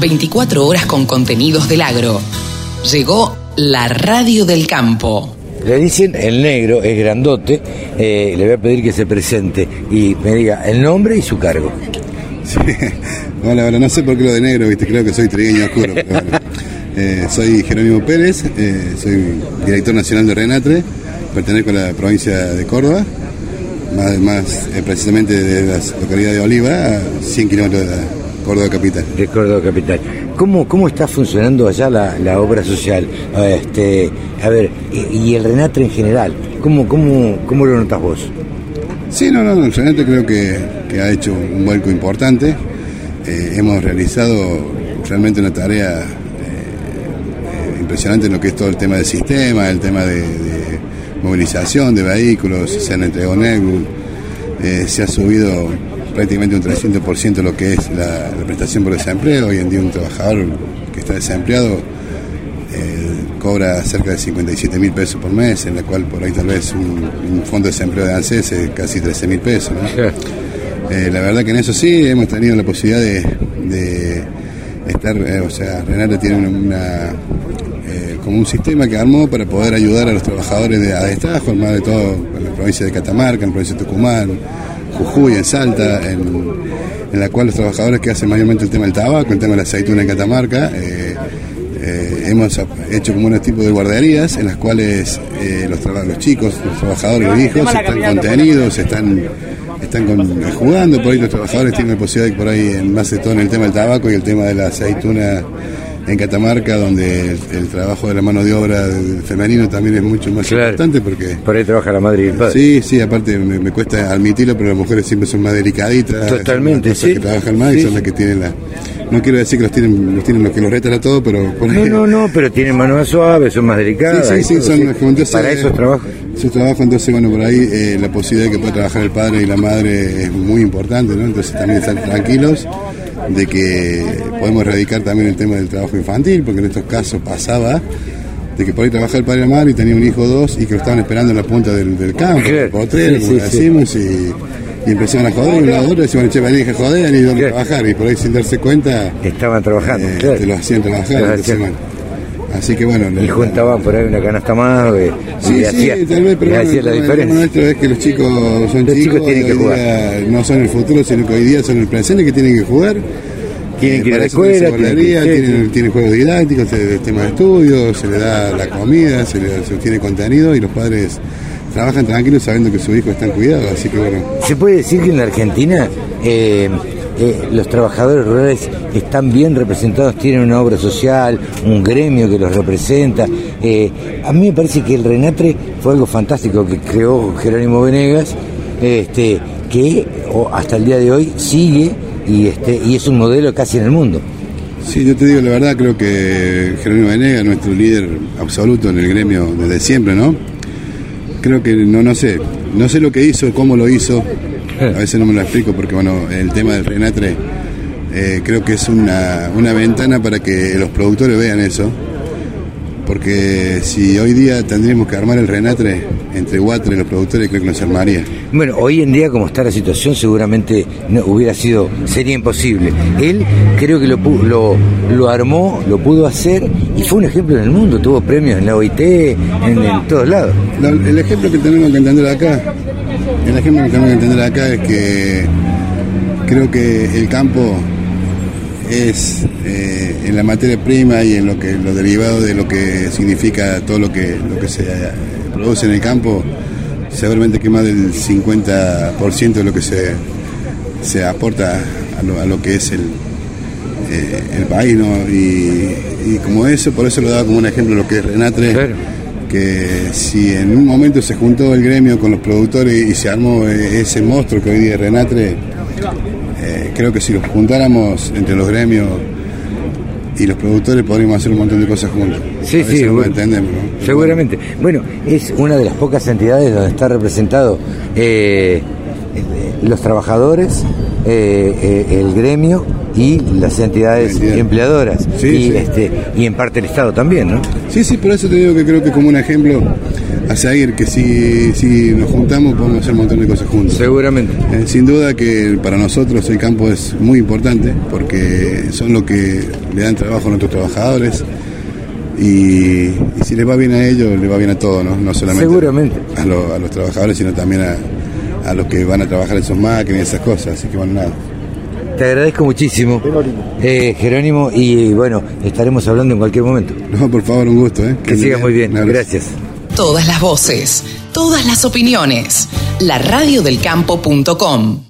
24 horas con contenidos del agro. Llegó la radio del campo. Le dicen el negro, es grandote, eh, le voy a pedir que se presente y me diga el nombre y su cargo. Sí. Hola, hola, no sé por qué lo de negro, viste, creo que soy trigueño oscuro. Pero bueno. Eh, soy Jerónimo Pérez, eh, soy director nacional de Renatre, pertenezco a la provincia de Córdoba, más, más eh, precisamente de la localidad de Oliva, a 100 kilómetros de la Córdoba capital. De Córdoba Capital. ¿Cómo, cómo está funcionando allá la, la obra social? Este, a ver, y, y el Renatre en general, ¿cómo, cómo, cómo lo notas vos? Sí, no, no, Renatre creo que, que ha hecho un vuelco importante. Eh, hemos realizado realmente una tarea eh, impresionante en lo que es todo el tema del sistema, el tema de, de movilización de vehículos, se han entregado Netbook, eh, se ha subido prácticamente un 300% lo que es la, la prestación por desempleo. Hoy en día un trabajador que está desempleado eh, cobra cerca de 57 mil pesos por mes, en la cual por ahí tal vez un, un fondo de desempleo de ANSES es casi 13 mil pesos. ¿no? Eh, la verdad que en eso sí hemos tenido la posibilidad de, de estar, eh, o sea, Renate tiene una, como un sistema que armó para poder ayudar a los trabajadores de a destajo, más de todo en la provincia de Catamarca, en la provincia de Tucumán, Jujuy, en Salta, en, en la cual los trabajadores que hacen mayormente el tema del tabaco, el tema de la aceituna en Catamarca, eh, eh, hemos hecho como unos tipos de guarderías en las cuales eh, los, los chicos, los trabajadores, los hijos están contenidos, están, están con- jugando, por ahí los trabajadores tienen la posibilidad de por ahí, en más de todo en el tema del tabaco y el tema de la aceituna en Catamarca, donde el, el trabajo de la mano de obra femenino también es mucho más Claro. importante porque... Por ahí trabaja la madre y el padre. Sí, sí, aparte me, me cuesta admitirlo, pero las mujeres siempre son más delicaditas. Totalmente, son las sí. que trabajan más Sí, y son las que tienen la... No quiero decir que los tienen los, tienen los que los retan a todo, pero por No, ahí- no, no, pero tienen mano más suave, son más delicadas. Sí, sí, sí, son entonces, Para eh, esos trabajos. Su trabajo, entonces, bueno, por ahí eh, la posibilidad de que pueda trabajar el padre y la madre es muy importante, ¿no? Entonces también estar tranquilos de que podemos erradicar también el tema del trabajo infantil, porque en estos casos pasaba de que por ahí trabajaba el padre y la madre y tenía un hijo o dos y que lo estaban esperando en la punta del, del campo, el potrero, Sí, como sí, decimos, y, y empezaban a joder y un lado otro decían, che, vení, que joder, han ido a trabajar, y por ahí sin darse cuenta, Estaban trabajando, eh, claro. te lo hacían trabajar. Entonces, hacían. Así que bueno, Y juntaban por ahí una canasta más eh, Sí, sí, hacía, tal vez, pero bueno, hacía la el problema diferencia. nuestro es que los chicos son Los chicos, chicos tienen que jugar. día no son el futuro, sino que hoy día son el presente que tienen que jugar. Tienen que ir a la escuela, tienen que- tienen, juegos didácticos, el tema de estudio, se le da la comida, se le se tiene contenido y los padres trabajan tranquilos sabiendo que su hijo está en cuidado, así que bueno. ¿Se puede decir que en la Argentina eh, eh, los trabajadores rurales están bien representados, tienen una obra social, un gremio que los representa? Eh, a mí me parece que el Renatre fue algo fantástico que creó Jerónimo Venegas, este, que hasta el día de hoy sigue y, este, y es un modelo casi en el mundo. Sí, yo te digo la verdad, creo que Jerónimo Venegas, nuestro líder absoluto en el gremio desde siempre, ¿no? Creo que no, no sé, no sé lo que hizo, cómo lo hizo, a veces no me lo explico porque bueno, el tema del Renatre eh, creo que es una, una ventana para que los productores vean eso, porque si hoy día tendríamos que armar el Renatre entre Guatre y los productores, creo que no se armaría. Bueno, hoy en día como está la situación seguramente no hubiera sido, sería imposible. Él creo que lo, lo, lo armó, lo pudo hacer y fue un ejemplo en el mundo, tuvo premios en la OIT, en, en todos lados. El ejemplo que tenemos que entender acá, el ejemplo que tenemos que entender acá es que creo que el campo es eh, en la materia prima y en lo que lo derivado de lo que significa todo lo que lo que se eh, produce en el campo, seguramente que más del 50% de lo que se, se aporta a lo, a lo que es el, eh, el país, ¿no? Y, como eso, por eso lo daba como un ejemplo lo que es Renatre. Que si en un momento se juntó el gremio con los productores y se armó eh, ese monstruo que hoy día es Renatre, eh, creo que si los juntáramos entre los gremios y los productores podríamos hacer un montón de cosas juntos. Sí, sí, no lo bueno, entendemos, ¿no? seguramente. Bueno, es una de las pocas entidades donde está representado eh, los trabajadores, eh, eh, el gremio y las entidades empleadoras Sí, y, sí. Este, y en parte el Estado también, ¿no? Sí, sí, por eso te digo que creo que como un ejemplo, a seguir, que si, si nos juntamos podemos hacer un montón de cosas juntos. Seguramente. Eh, sin duda que para nosotros el campo es muy importante porque son lo que le dan trabajo a nuestros trabajadores y, y si les va bien a ellos, les va bien a todos, ¿no? No solamente Seguramente. A, lo- a los trabajadores, sino también a, a los que van a trabajar en sus máquinas y esas cosas. Así que bueno, nada. Te agradezco muchísimo, eh, Jerónimo, y bueno, estaremos hablando en cualquier momento. No, por favor, un gusto, ¿eh? Que sigas muy bien. Gracias. Todas las voces, todas las opiniones. La radiodelcampo.com.